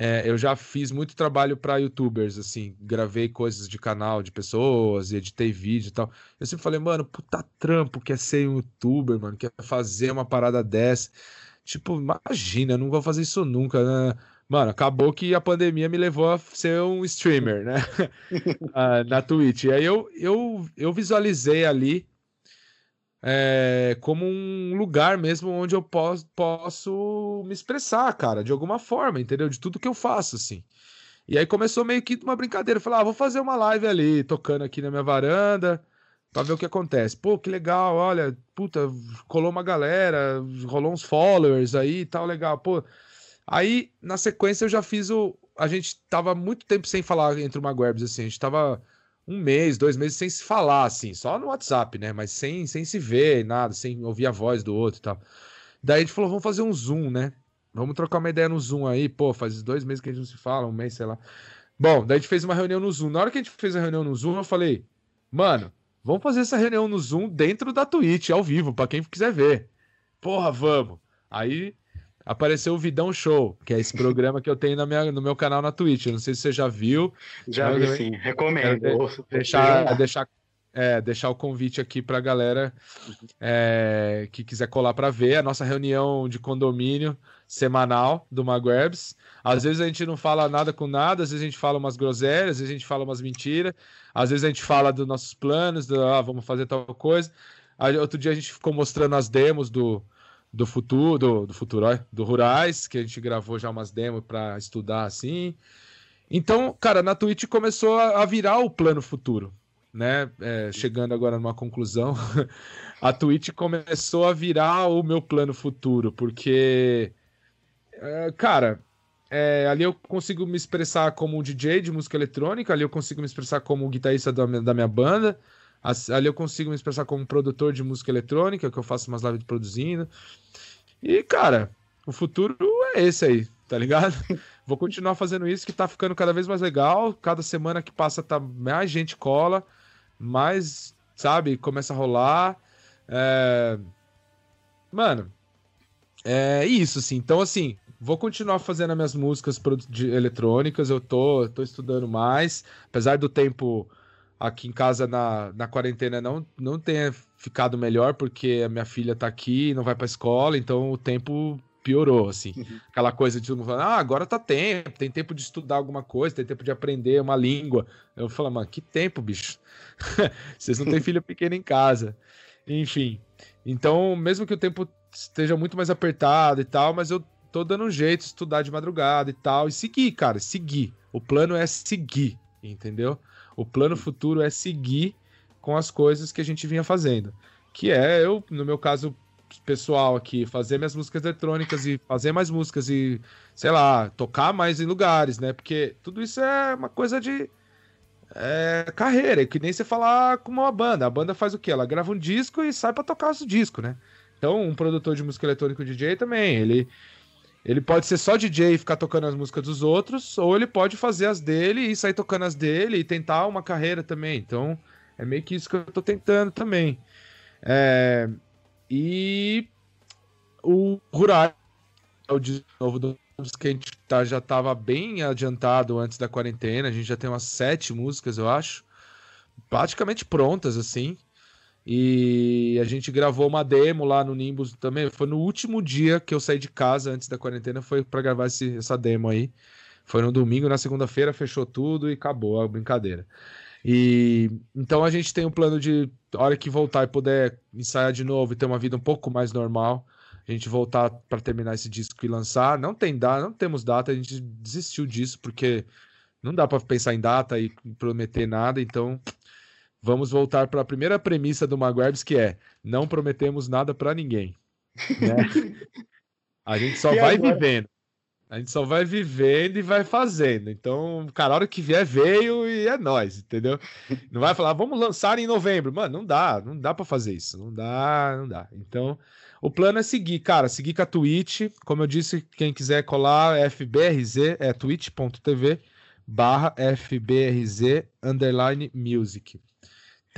É, eu já fiz muito trabalho para youtubers, assim, gravei coisas de canal de pessoas, editei vídeo e tal. Eu sempre falei, mano, puta trampo quer ser um youtuber, mano, quer fazer uma parada dessa. Tipo, imagina, eu não vou fazer isso nunca, né? Mano, acabou que a pandemia me levou a ser um streamer, né? (laughs) Ah, na Twitch. E aí eu, eu, eu visualizei ali é, como um lugar mesmo onde eu posso, posso me expressar, cara, de alguma forma, entendeu? De tudo que eu faço, assim. E aí começou meio que uma brincadeira. Falei, ah, vou fazer uma live ali, tocando aqui na minha varanda, pra ver o que acontece. Pô, que legal, olha, puta, colou uma galera, rolou uns followers aí e tal, legal. Pô, aí na sequência eu já fiz o. A gente tava muito tempo sem falar entre uma Maguebs, assim, a gente tava um mês, dois meses sem se falar, assim, só no WhatsApp, né? Mas sem, sem se ver, nada, sem ouvir a voz do outro e tal. Daí a gente falou, vamos fazer um Zoom, né? Vamos trocar uma ideia no Zoom aí, pô, faz dois meses que a gente não se fala, um mês, sei lá. Bom, daí a gente fez uma reunião no Zoom. Na hora que a gente fez a reunião no Zoom, eu falei, mano, vamos fazer essa reunião no Zoom dentro da Twitch, ao vivo, para quem quiser ver. Porra, vamos. Aí apareceu o Vidão Show, que é esse programa que eu tenho na minha, no meu canal na Twitch. Eu não sei se você já viu. Já vi, sim. Recomendo. deixar, deixar, é, deixar o convite aqui para a galera é, que quiser colar para ver a nossa reunião de condomínio semanal do Maguebs. Às vezes a gente não fala nada com nada, às vezes a gente fala umas groselhas, às vezes a gente fala umas mentiras, às vezes a gente fala dos nossos planos, do, ah, vamos fazer tal coisa. Aí, outro dia a gente ficou mostrando as demos do, do futuro, do, do futuro, do Rurais, que a gente gravou já umas demos para estudar assim. Então, cara, na Twitch começou a, virar o plano futuro, né? É, chegando agora numa conclusão, (laughs) a Twitch começou a virar o meu plano futuro, porque, é, cara, é, ali eu consigo me expressar como um DJ de música eletrônica, ali eu consigo me expressar como guitarrista da minha, da minha banda, Ali eu consigo me expressar como produtor de música eletrônica, que eu faço umas lives produzindo. E, cara, o futuro é esse aí, tá ligado? (laughs) Vou continuar fazendo isso, que tá ficando cada vez mais legal. Cada semana que passa, tá mais gente cola, mais, sabe, começa a rolar. É... Mano, é isso, assim. Então, assim, vou continuar fazendo as minhas músicas de eletrônicas, eu tô, tô estudando mais, apesar do tempo aqui em casa na, na quarentena não, não tenha ficado melhor, porque a minha filha tá aqui, não vai pra escola, então o tempo piorou, assim. Uhum. Aquela coisa de todo mundo falando, ah, agora tá tempo, tem tempo de estudar alguma coisa, tem tempo de aprender uma língua. Eu falo, mano, que tempo, bicho? (laughs) Vocês não têm filho pequeno em casa. Enfim. Então, mesmo que o tempo esteja muito mais apertado e tal, mas eu tô dando um jeito de estudar de madrugada e tal, e seguir, cara, seguir. O plano é seguir, entendeu? O plano futuro é seguir com as coisas que a gente vinha fazendo. Que é, eu, no meu caso pessoal aqui, fazer minhas músicas eletrônicas e fazer mais músicas e, sei lá, tocar mais em lugares, né? Porque tudo isso é uma coisa de é, carreira, é que nem você falar com uma banda. A banda faz o quê? Ela grava um disco e sai para tocar o disco, né? Então, um produtor de música eletrônica, DJ também, ele ele pode ser só DJ e ficar tocando as músicas dos outros, ou ele pode fazer as dele e sair tocando as dele e tentar uma carreira também. Então, é meio que isso que eu tô tentando também. É... E o Rural, o novo do que a gente tá, já estava bem adiantado antes da quarentena. A gente já tem umas sete músicas, eu acho, praticamente prontas assim. E a gente gravou uma demo lá no Nimbus também. Foi no último dia que eu saí de casa antes da quarentena, foi para gravar esse, essa demo aí. Foi no domingo, na segunda-feira fechou tudo e acabou a brincadeira. E então a gente tem um plano de hora que voltar e puder ensaiar de novo e ter uma vida um pouco mais normal, a gente voltar para terminar esse disco e lançar. Não tem data, não temos data, a gente desistiu disso porque não dá para pensar em data e prometer nada, então vamos voltar para a primeira premissa do Maguires, que é não prometemos nada para ninguém. Né? (laughs) a gente só e vai agora? vivendo. A gente só vai vivendo e vai fazendo. Então, cara, a hora que vier, veio e é nós, entendeu? Não vai falar, vamos lançar em novembro. Mano, não dá, não dá para fazer isso. Não dá, não dá. Então, o plano é seguir, cara, seguir com a Twitch. Como eu disse, quem quiser colar é FBRZ, é twitch.tv barra FBRZ underline music.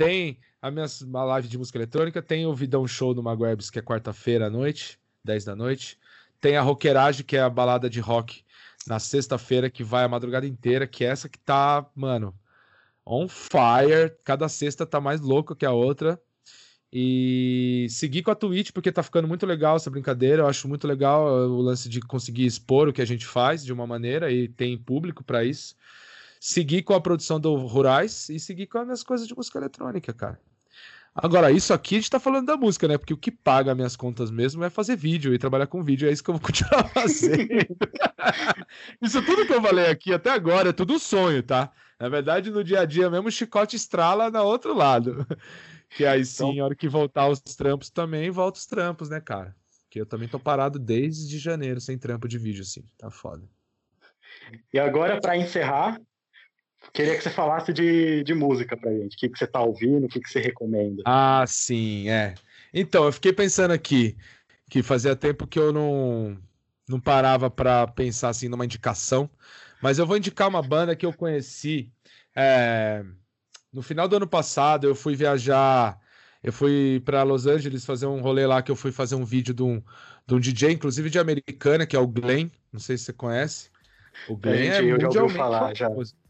Tem a minha live de música eletrônica, tem o Vidão Show no Maguebs, que é quarta-feira à noite, 10 da noite. Tem a Rockerage, que é a balada de rock na sexta-feira, que vai a madrugada inteira, que é essa que tá, mano, on fire. Cada sexta tá mais louca que a outra. E seguir com a Twitch, porque tá ficando muito legal essa brincadeira. Eu acho muito legal o lance de conseguir expor o que a gente faz de uma maneira e tem público para isso seguir com a produção do Rurais e seguir com as minhas coisas de música eletrônica, cara. Agora, isso aqui a gente tá falando da música, né? Porque o que paga minhas contas mesmo é fazer vídeo e trabalhar com vídeo. É isso que eu vou continuar (laughs) fazendo. (laughs) isso tudo que eu falei aqui até agora é tudo sonho, tá? Na verdade, no dia a dia mesmo, o chicote estrala na outro lado. (laughs) Que aí sim, então... a hora que voltar os trampos também, volta os trampos, né, cara? Que eu também tô parado desde janeiro sem trampo de vídeo, assim. Tá foda. E agora, para encerrar, Queria que você falasse de, de música pra gente. O que, que você tá ouvindo, o que, que você recomenda. Ah, sim, é. Então, eu fiquei pensando aqui que fazia tempo que eu não, não parava para pensar assim numa indicação, mas eu vou indicar uma banda que eu conheci é, no final do ano passado. Eu fui viajar, eu fui para Los Angeles fazer um rolê lá que eu fui fazer um vídeo de um, de um DJ, inclusive de americana, que é o Glenn. Não sei se você conhece. O Glenn Gente, é eu já ouvi falar famoso. já.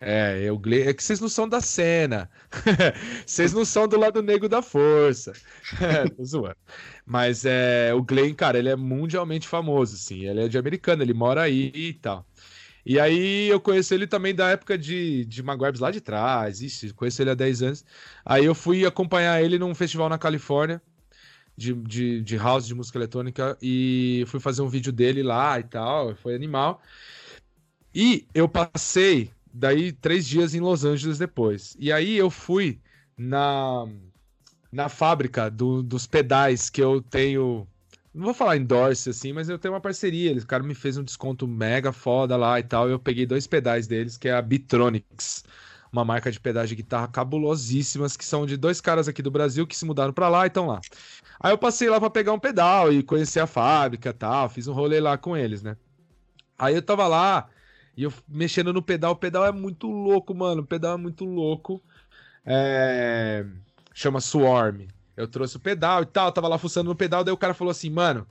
É, eu, é que vocês não são da cena. (laughs) vocês não são do lado negro da força. (laughs) Tô zoando. Mas é, o Glenn, cara, ele é mundialmente famoso, assim. Ele é de americano, ele mora aí e tal. E aí eu conheci ele também da época de, de Maguires lá de trás. Ixi, conheci ele há 10 anos. Aí eu fui acompanhar ele num festival na Califórnia. De, de, de house de música eletrônica e fui fazer um vídeo dele lá e tal, foi animal. E eu passei daí três dias em Los Angeles depois. E aí eu fui na, na fábrica do, dos pedais que eu tenho. Não vou falar endorse assim, mas eu tenho uma parceria. Eles, o cara me fez um desconto mega foda lá e tal. Eu peguei dois pedais deles, que é a Bitronics, uma marca de pedais de guitarra cabulosíssimas, que são de dois caras aqui do Brasil que se mudaram para lá e estão lá. Aí eu passei lá para pegar um pedal e conhecer a fábrica tal. Fiz um rolê lá com eles, né? Aí eu tava lá e eu mexendo no pedal, o pedal é muito louco, mano. O pedal é muito louco. É... Chama Swarm. Eu trouxe o pedal e tal, tava lá fuçando no pedal, daí o cara falou assim, mano,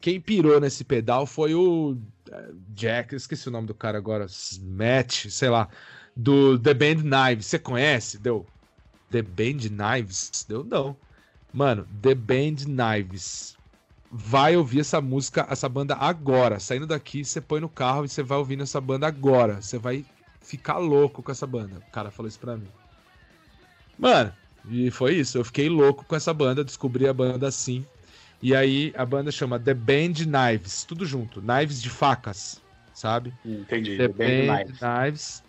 quem pirou nesse pedal foi o eh, Jack, esqueci o nome do cara agora, Matt, sei lá, do The Band Knives. Você conhece? Deu? The Band Knives? Deu não. Mano, The Band Knives. Vai ouvir essa música, essa banda agora. Saindo daqui, você põe no carro e você vai ouvindo essa banda agora. Você vai ficar louco com essa banda. O cara falou isso pra mim. Mano, e foi isso. Eu fiquei louco com essa banda, descobri a banda assim. E aí a banda chama The Band Knives, tudo junto. Knives de facas, sabe? Entendi. The, The Band, Band Knives. Knives.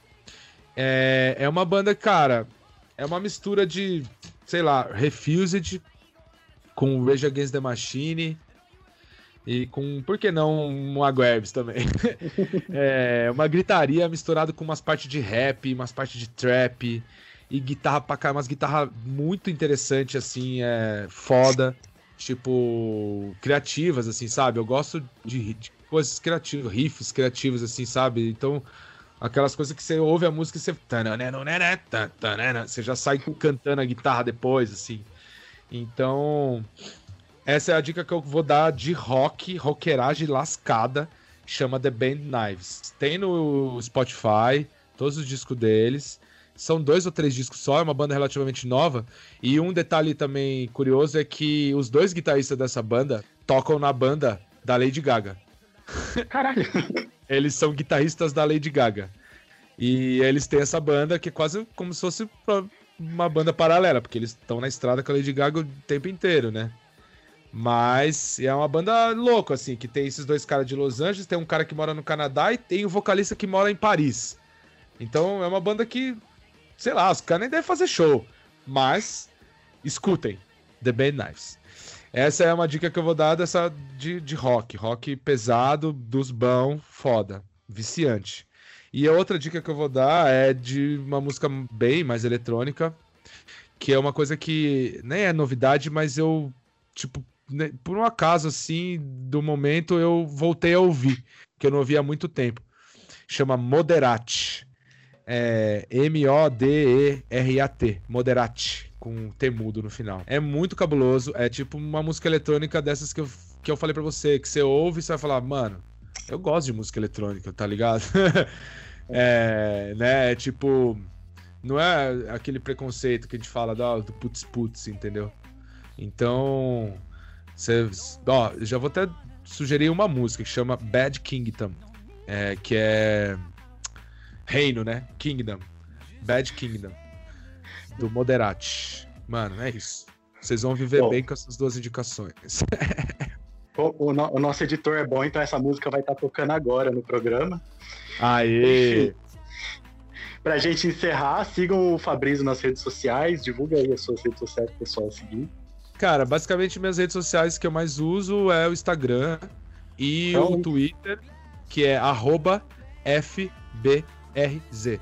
É, é uma banda, cara, é uma mistura de, sei lá, Refused com Rage Against the Machine e com, por que não, um Aguerbs também. (laughs) é uma gritaria misturada com umas partes de rap, umas partes de trap e guitarra pra cá, umas guitarras muito interessantes, assim, é foda. Tipo, criativas, assim, sabe? Eu gosto de, de coisas criativas, riffs criativos, assim, sabe? Então, aquelas coisas que você ouve a música e você. Você já sai cantando a guitarra depois, assim. Então, essa é a dica que eu vou dar de rock, rockeragem lascada. Chama The Band Knives. Tem no Spotify, todos os discos deles. São dois ou três discos só, é uma banda relativamente nova. E um detalhe também curioso é que os dois guitarristas dessa banda tocam na banda da Lady Gaga. (laughs) Caralho! Eles são guitarristas da Lady Gaga. E eles têm essa banda que é quase como se fosse uma banda paralela, porque eles estão na estrada com a Lady Gaga o tempo inteiro, né? Mas é uma banda louca, assim, que tem esses dois caras de Los Angeles, tem um cara que mora no Canadá e tem o um vocalista que mora em Paris. Então é uma banda que sei lá, os caras nem devem fazer show. Mas, escutem, The Band Knives. Essa é uma dica que eu vou dar dessa de, de rock. Rock pesado, dos bão, foda. Viciante. E a outra dica que eu vou dar é de uma música bem mais eletrônica, que é uma coisa que nem é novidade, mas eu, tipo, por um acaso assim, do momento eu voltei a ouvir, que eu não ouvia há muito tempo. Chama Moderate é M-O-D-E-R-A-T, Moderate, com T mudo no final. É muito cabuloso, é tipo uma música eletrônica dessas que eu, que eu falei para você, que você ouve e você vai falar, mano, eu gosto de música eletrônica, tá ligado? (laughs) é, né, é tipo, não é aquele preconceito que a gente fala do, do putz putz, entendeu? Então, você, ó, já vou até sugerir uma música que chama Bad Kingdom, é, que é Reino, né? Kingdom. Bad Kingdom. Do Moderati. Mano, é isso. Vocês vão viver bom, bem com essas duas indicações. (laughs) o, o, o, nosso editor é bom, então essa música vai estar tá tocando agora no programa. Aê! Pra gente encerrar, sigam o Fabrício nas redes sociais, divulga aí as suas redes sociais pro pessoal seguir. Cara, basicamente minhas redes sociais que eu mais uso é o Instagram e então, o Twitter, que é FB FBRZ.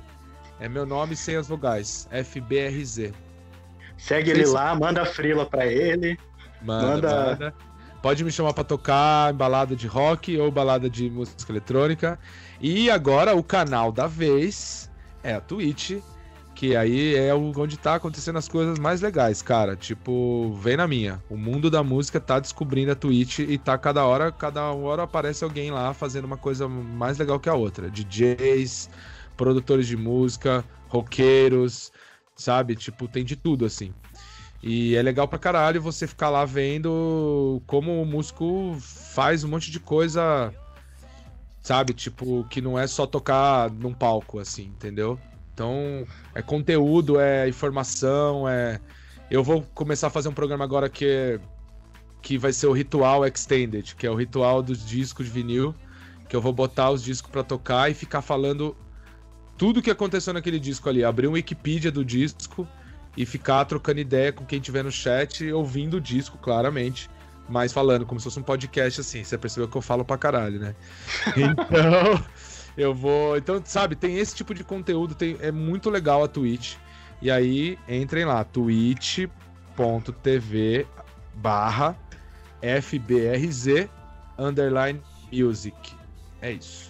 É meu nome sem as vogais. FBRZ. Segue ele lá, manda frila pra ele. Manda, manda... manda. Pode me chamar para tocar balada de rock ou balada de música eletrônica. E agora o canal da vez é a Twitch, que aí é onde tá acontecendo as coisas mais legais, cara. Tipo, vem na minha. O mundo da música tá descobrindo a Twitch e tá cada hora, cada hora aparece alguém lá fazendo uma coisa mais legal que a outra. DJs, produtores de música, roqueiros, sabe? Tipo, tem de tudo, assim. E é legal pra caralho você ficar lá vendo como o músico faz um monte de coisa, sabe? Tipo, que não é só tocar num palco, assim, entendeu? Então, é conteúdo, é informação, é. Eu vou começar a fazer um programa agora que é... que vai ser o Ritual Extended, que é o ritual dos discos de vinil, que eu vou botar os discos para tocar e ficar falando tudo que aconteceu naquele disco ali, abrir um Wikipedia do disco e ficar trocando ideia com quem tiver no chat, ouvindo o disco, claramente, mas falando como se fosse um podcast assim. Você percebeu que eu falo pra caralho, né? (laughs) Então, eu vou. Então, sabe, tem esse tipo de conteúdo, tem... é muito legal a Twitch. E aí, entrem lá, twitch.tv barra FBRZ underline music. É isso.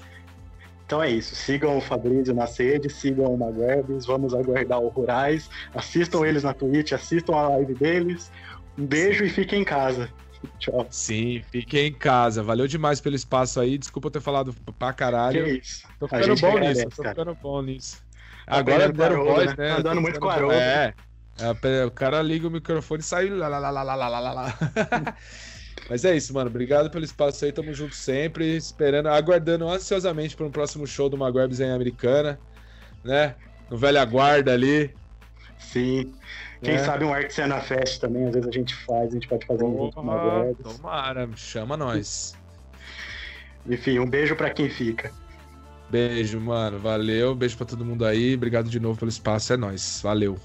Então é isso. Sigam o Fabrício na sede, sigam o Maguebes, vamos aguardar o Rurais. Assistam eles na Twitch, assistam a live deles. Um beijo Sim. e fiquem em casa. Tchau. Sim, fiquem em casa. Valeu demais pelo espaço aí. Desculpa eu ter falado pra caralho. Que isso. Tô ficando bom agradece, nisso, tô cara. ficando bom nisso. Tá Agora deram voz, né? né? Andando muito com a. É. é. O cara liga o microfone e sai. Lá, lá, lá, lá, lá, lá, lá. (laughs) Mas é isso, mano. Obrigado pelo espaço aí. Tamo junto sempre. Esperando, aguardando ansiosamente para um próximo show do Maguebs em Americana. Né? No Velha Guarda ali. Sim. Quem é. sabe um Art Cena Fest também, às vezes a gente faz, a gente pode fazer um junto Tomara, chama nós. Enfim, um beijo para quem fica. Beijo, mano. Valeu. Beijo para todo mundo aí. Obrigado de novo pelo espaço. É nóis. Valeu.